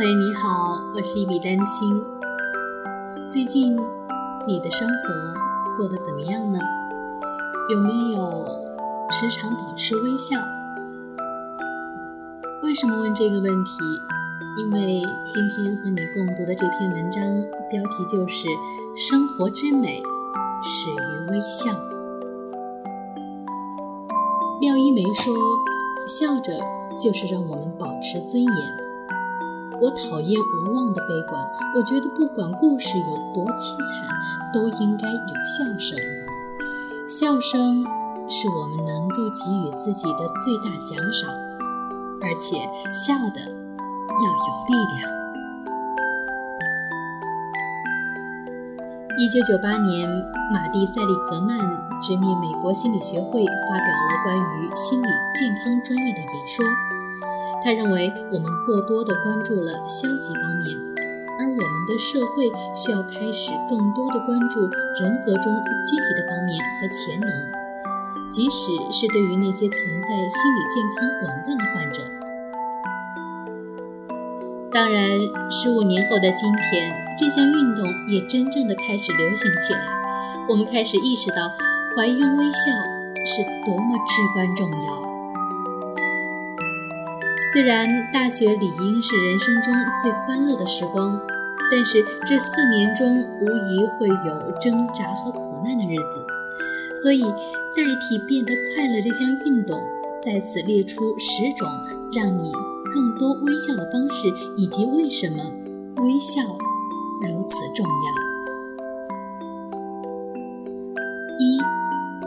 朋友你好，我是一笔丹青。最近你的生活过得怎么样呢？有没有时常保持微笑？为什么问这个问题？因为今天和你共读的这篇文章标题就是“生活之美始于微笑”。廖一梅说：“笑着就是让我们保持尊严。”我讨厌无望的悲观，我觉得不管故事有多凄惨，都应该有笑声。笑声是我们能够给予自己的最大奖赏，而且笑的要有力量。一九九八年，马蒂·塞利格曼直面美国心理学会，发表了关于心理健康专业的演说。他认为我们过多的关注了消极方面，而我们的社会需要开始更多的关注人格中积极的方面和潜能，即使是对于那些存在心理健康紊乱的患者。当然，十五年后的今天，这项运动也真正的开始流行起来，我们开始意识到怀孕微笑是多么至关重要。虽然大学理应是人生中最欢乐的时光，但是这四年中无疑会有挣扎和苦难的日子，所以代替变得快乐这项运动，在此列出十种让你更多微笑的方式，以及为什么微笑如此重要。一，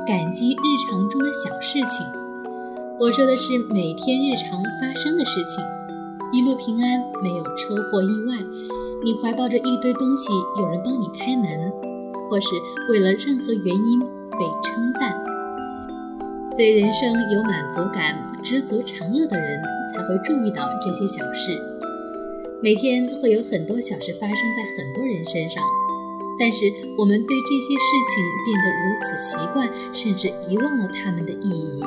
感激日常中的小事情。我说的是每天日常发生的事情，一路平安，没有车祸意外。你怀抱着一堆东西，有人帮你开门，或是为了任何原因被称赞。对人生有满足感、知足常乐的人，才会注意到这些小事。每天会有很多小事发生在很多人身上，但是我们对这些事情变得如此习惯，甚至遗忘了它们的意义。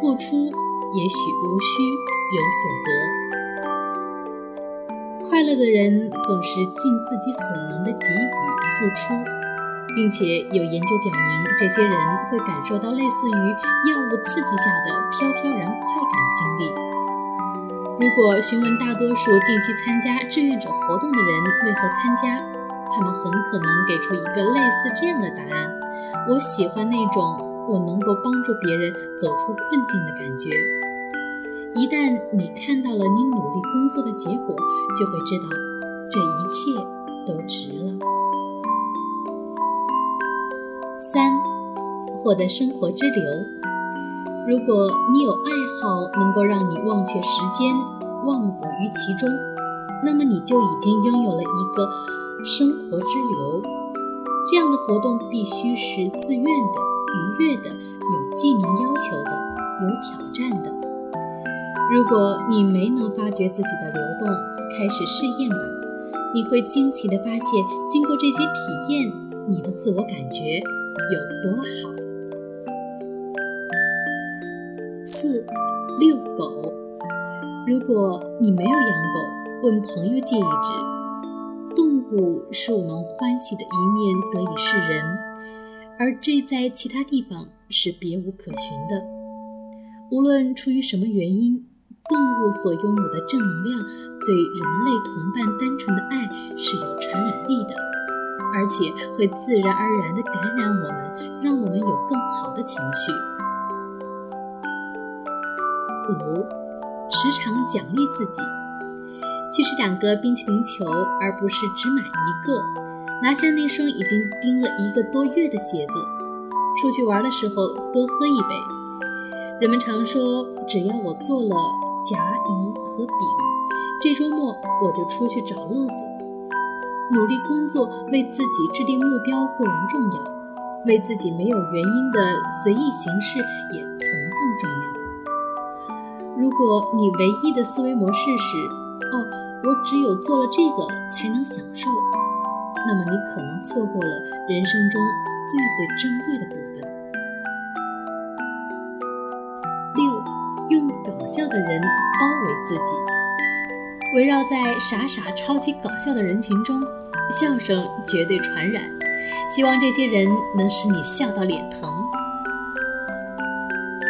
付出也许无需有所得。快乐的人总是尽自己所能的给予付出，并且有研究表明，这些人会感受到类似于药物刺激下的飘飘然快感经历。如果询问大多数定期参加志愿者活动的人为何参加，他们很可能给出一个类似这样的答案：我喜欢那种。我能够帮助别人走出困境的感觉。一旦你看到了你努力工作的结果，就会知道这一切都值了。三，获得生活之流。如果你有爱好能够让你忘却时间，忘我于其中，那么你就已经拥有了一个生活之流。这样的活动必须是自愿的。愉悦的，有技能要求的，有挑战的。如果你没能发觉自己的流动，开始试验吧，你会惊奇地发现，经过这些体验，你的自我感觉有多好。四，遛狗。如果你没有养狗，问朋友借一只。动物是我们欢喜的一面，得以示人。而这在其他地方是别无可寻的。无论出于什么原因，动物所拥有的正能量对人类同伴单纯的爱是有传染力的，而且会自然而然地感染我们，让我们有更好的情绪。五，时常奖励自己，去吃两个冰淇淋球，而不是只买一个。拿下那双已经钉了一个多月的鞋子，出去玩的时候多喝一杯。人们常说，只要我做了甲、乙和丙，这周末我就出去找乐子。努力工作，为自己制定目标固然重要，为自己没有原因的随意行事也同样重要。如果你唯一的思维模式是“哦，我只有做了这个才能享受”，那么你可能错过了人生中最最珍贵的部分。六，用搞笑的人包围自己，围绕在傻傻超级搞笑的人群中，笑声绝对传染。希望这些人能使你笑到脸疼。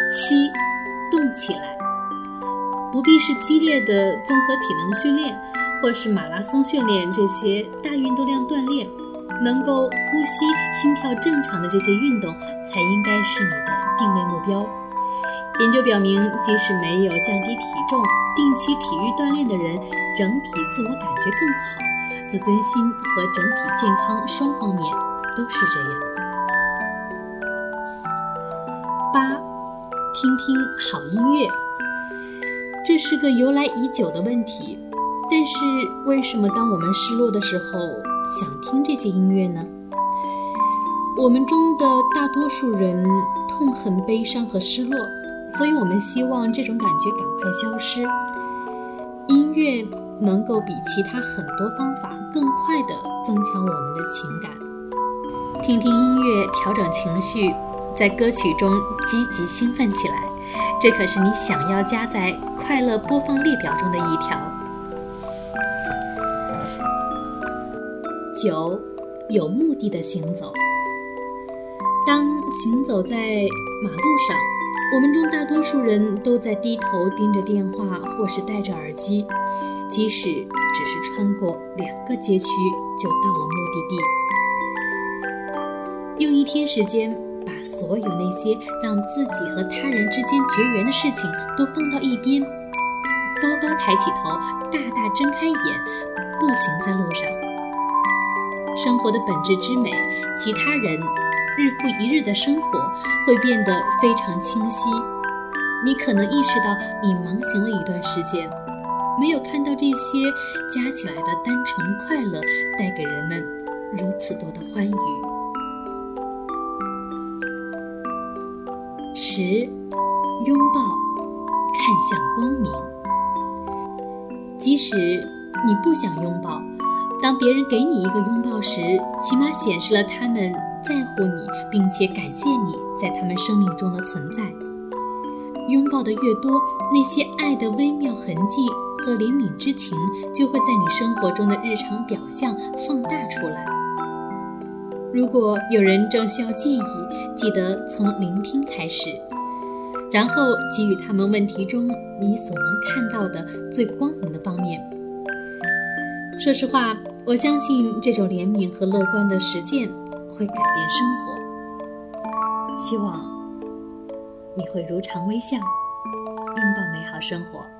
七，动起来，不必是激烈的综合体能训练，或是马拉松训练这些大运动量锻炼，能够呼吸、心跳正常的这些运动才应该是你的定位目标。研究表明，即使没有降低体重、定期体育锻炼的人，整体自我感觉更好，自尊心和整体健康双方面都是这样。八，听听好音乐，这是个由来已久的问题。但是，为什么当我们失落的时候想听这些音乐呢？我们中的大多数人痛恨悲伤和失落。所以我们希望这种感觉赶快消失。音乐能够比其他很多方法更快地增强我们的情感。听听音乐，调整情绪，在歌曲中积极兴奋起来，这可是你想要加在快乐播放列表中的一条。九，有目的的行走。当行走在马路上。我们中大多数人都在低头盯着电话，或是戴着耳机，即使只是穿过两个街区，就到了目的地。用一天时间，把所有那些让自己和他人之间绝缘的事情都放到一边，高高抬起头，大大睁开眼，步行在路上。生活的本质之美，其他人。日复一日的生活会变得非常清晰，你可能意识到你忙行了一段时间，没有看到这些加起来的单纯快乐带给人们如此多的欢愉。十，拥抱，看向光明。即使你不想拥抱，当别人给你一个拥抱时，起码显示了他们。在乎你，并且感谢你在他们生命中的存在。拥抱的越多，那些爱的微妙痕迹和怜悯之情就会在你生活中的日常表象放大出来。如果有人正需要建议，记得从聆听开始，然后给予他们问题中你所能看到的最光明的方面。说实话，我相信这种怜悯和乐观的实践。会改变生活，希望你会如常微笑，拥抱美好生活。